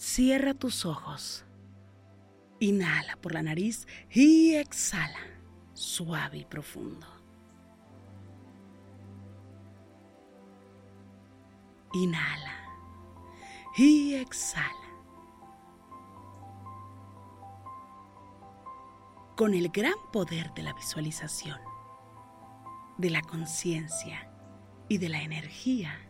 Cierra tus ojos. Inhala por la nariz y exhala, suave y profundo. Inhala y exhala. Con el gran poder de la visualización, de la conciencia y de la energía,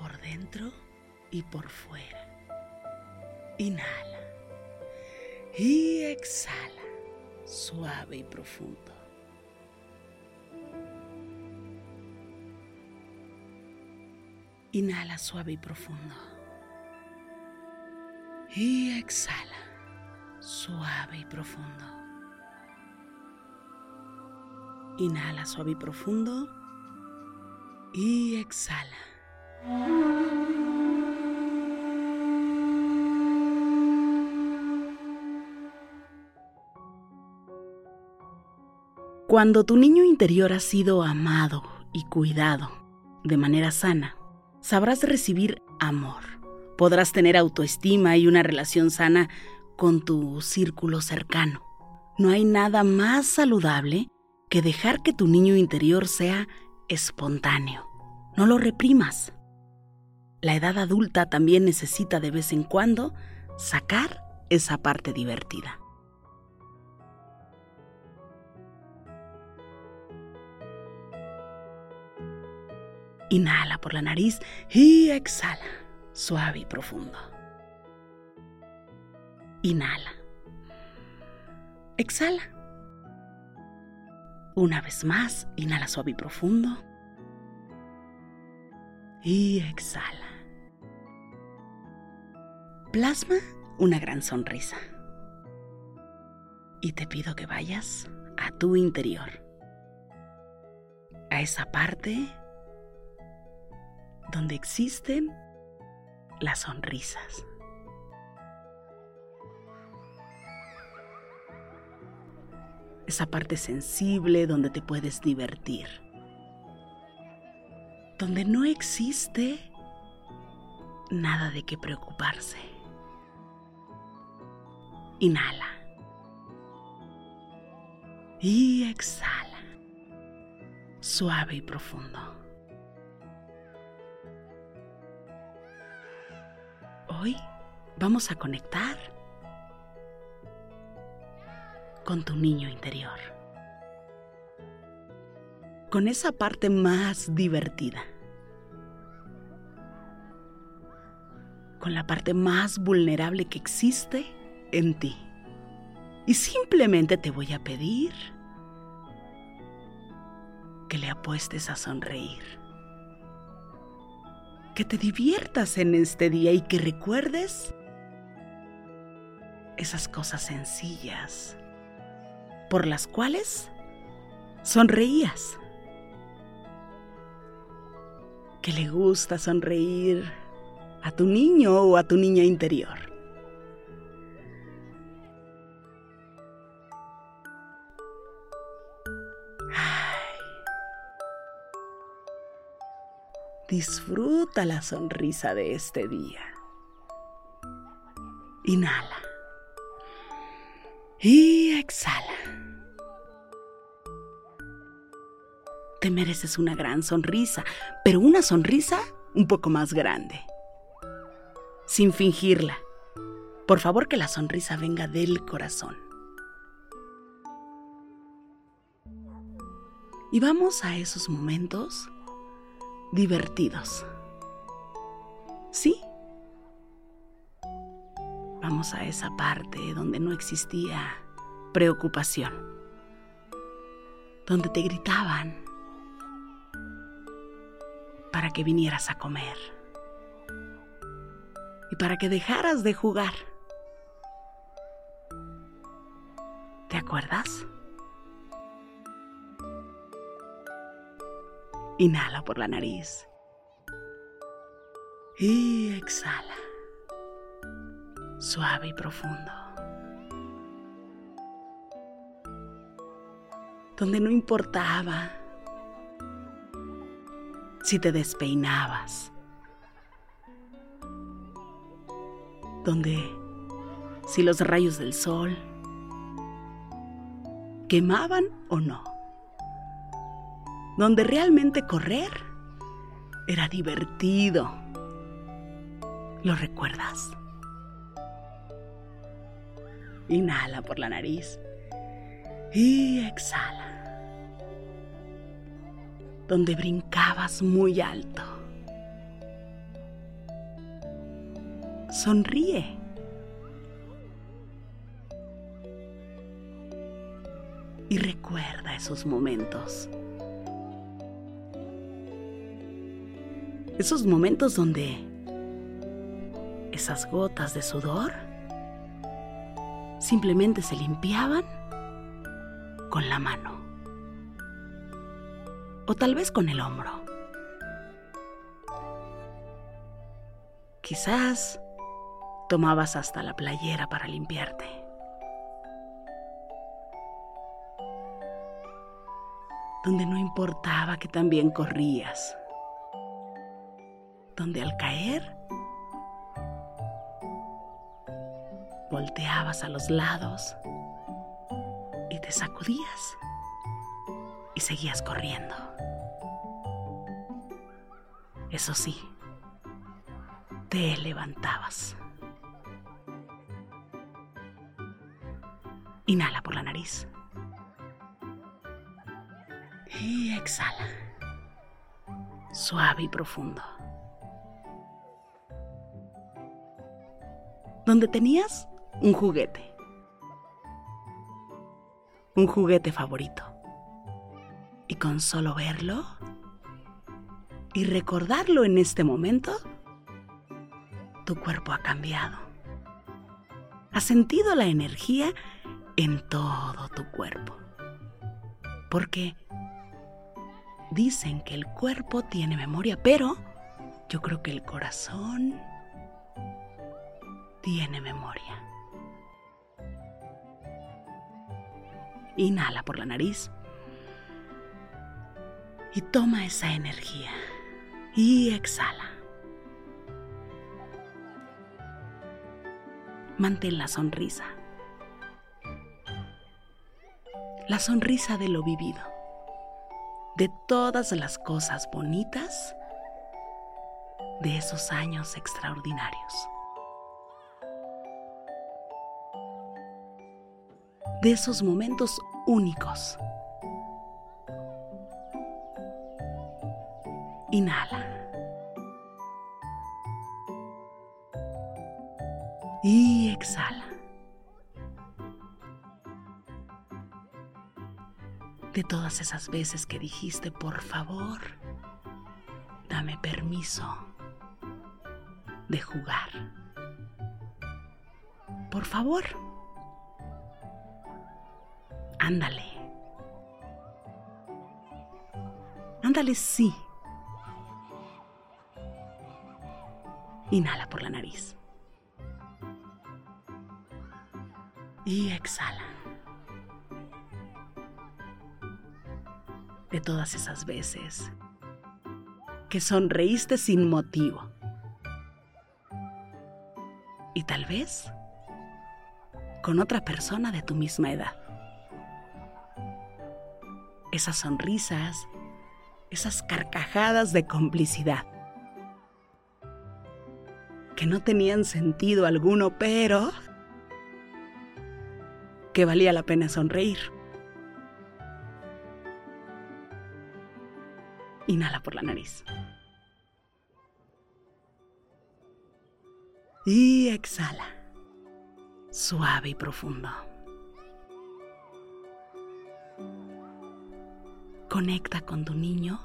por dentro y por fuera. Inhala y exhala, suave y profundo. Inhala suave y profundo. Y exhala, suave y profundo. Inhala suave y profundo. Y exhala. Cuando tu niño interior ha sido amado y cuidado de manera sana, sabrás recibir amor. Podrás tener autoestima y una relación sana con tu círculo cercano. No hay nada más saludable que dejar que tu niño interior sea espontáneo. No lo reprimas. La edad adulta también necesita de vez en cuando sacar esa parte divertida. Inhala por la nariz y exhala, suave y profundo. Inhala. Exhala. Una vez más, inhala suave y profundo. Y exhala. Plasma una gran sonrisa. Y te pido que vayas a tu interior. A esa parte donde existen las sonrisas. Esa parte sensible donde te puedes divertir. Donde no existe nada de qué preocuparse. Inhala. Y exhala. Suave y profundo. Hoy vamos a conectar con tu niño interior, con esa parte más divertida, con la parte más vulnerable que existe en ti. Y simplemente te voy a pedir que le apuestes a sonreír que te diviertas en este día y que recuerdes esas cosas sencillas por las cuales sonreías. Que le gusta sonreír a tu niño o a tu niña interior. Disfruta la sonrisa de este día. Inhala. Y exhala. Te mereces una gran sonrisa, pero una sonrisa un poco más grande. Sin fingirla. Por favor que la sonrisa venga del corazón. Y vamos a esos momentos divertidos. ¿Sí? Vamos a esa parte donde no existía preocupación, donde te gritaban para que vinieras a comer y para que dejaras de jugar. ¿Te acuerdas? Inhala por la nariz. Y exhala. Suave y profundo. Donde no importaba si te despeinabas. Donde si los rayos del sol quemaban o no donde realmente correr era divertido. ¿Lo recuerdas? Inhala por la nariz y exhala. Donde brincabas muy alto. Sonríe. Y recuerda esos momentos. Esos momentos donde esas gotas de sudor simplemente se limpiaban con la mano. O tal vez con el hombro. Quizás tomabas hasta la playera para limpiarte. Donde no importaba que también corrías donde al caer volteabas a los lados y te sacudías y seguías corriendo. Eso sí, te levantabas. Inhala por la nariz. Y exhala. Suave y profundo. Donde tenías un juguete. Un juguete favorito. Y con solo verlo y recordarlo en este momento, tu cuerpo ha cambiado. Has sentido la energía en todo tu cuerpo. Porque dicen que el cuerpo tiene memoria, pero yo creo que el corazón tiene memoria. Inhala por la nariz y toma esa energía y exhala. Mantén la sonrisa. La sonrisa de lo vivido, de todas las cosas bonitas de esos años extraordinarios. De esos momentos únicos. Inhala. Y exhala. De todas esas veces que dijiste, por favor, dame permiso de jugar. Por favor. Ándale. Ándale, sí. Inhala por la nariz. Y exhala. De todas esas veces que sonreíste sin motivo. Y tal vez con otra persona de tu misma edad esas sonrisas, esas carcajadas de complicidad. que no tenían sentido alguno, pero que valía la pena sonreír. Inhala por la nariz. Y exhala. Suave y profundo. Conecta con tu niño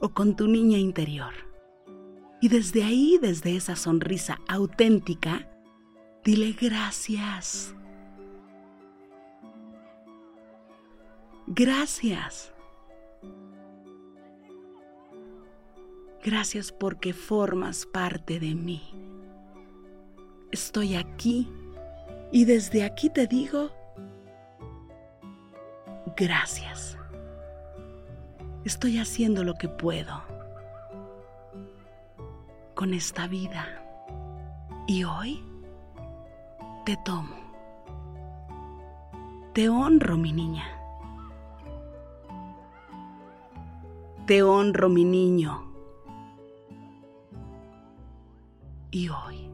o con tu niña interior. Y desde ahí, desde esa sonrisa auténtica, dile gracias. Gracias. Gracias porque formas parte de mí. Estoy aquí y desde aquí te digo gracias. Estoy haciendo lo que puedo con esta vida y hoy te tomo. Te honro, mi niña. Te honro, mi niño. Y hoy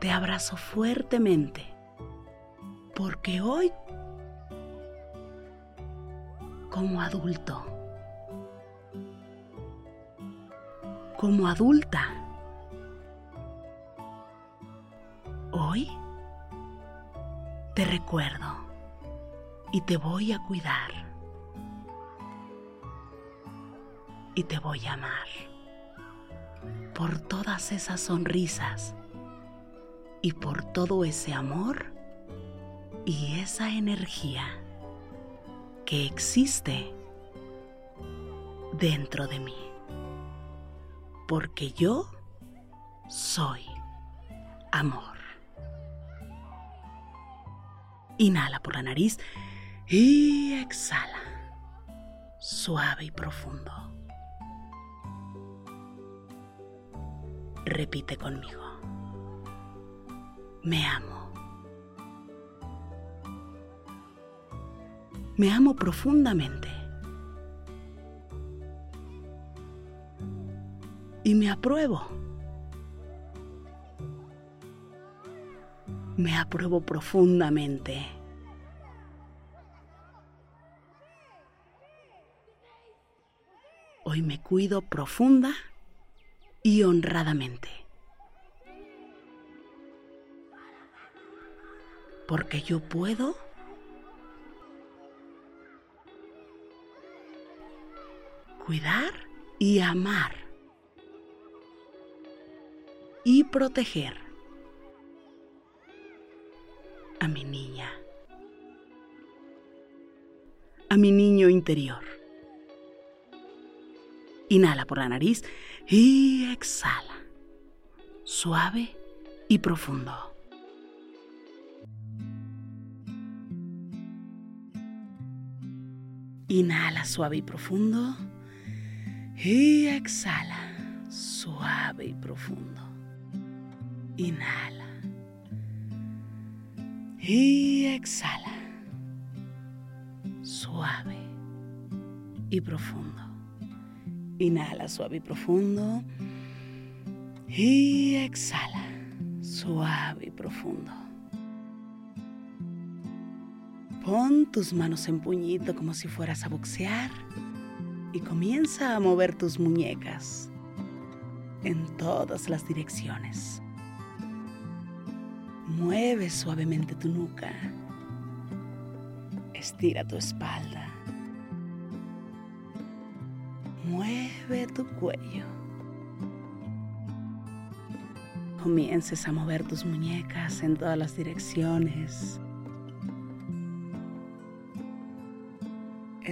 te abrazo fuertemente, porque hoy, como adulto, como adulta, hoy te recuerdo y te voy a cuidar. y te voy a amar por todas esas sonrisas y por todo ese amor y esa energía que existe dentro de mí. Porque yo soy amor. Inhala por la nariz y exhala, suave y profundo. Repite conmigo. Me amo. Me amo profundamente. Y me apruebo. Me apruebo profundamente. Hoy me cuido profunda y honradamente. Porque yo puedo cuidar y amar y proteger a mi niña, a mi niño interior. Inhala por la nariz y exhala, suave y profundo. Inhala suave y profundo y exhala, suave y profundo. Inhala y exhala, suave y profundo. Inhala suave y profundo. Y exhala suave y profundo. Pon tus manos en puñito como si fueras a boxear y comienza a mover tus muñecas en todas las direcciones. Mueve suavemente tu nuca. Estira tu espalda. Mueve tu cuello. Comiences a mover tus muñecas en todas las direcciones.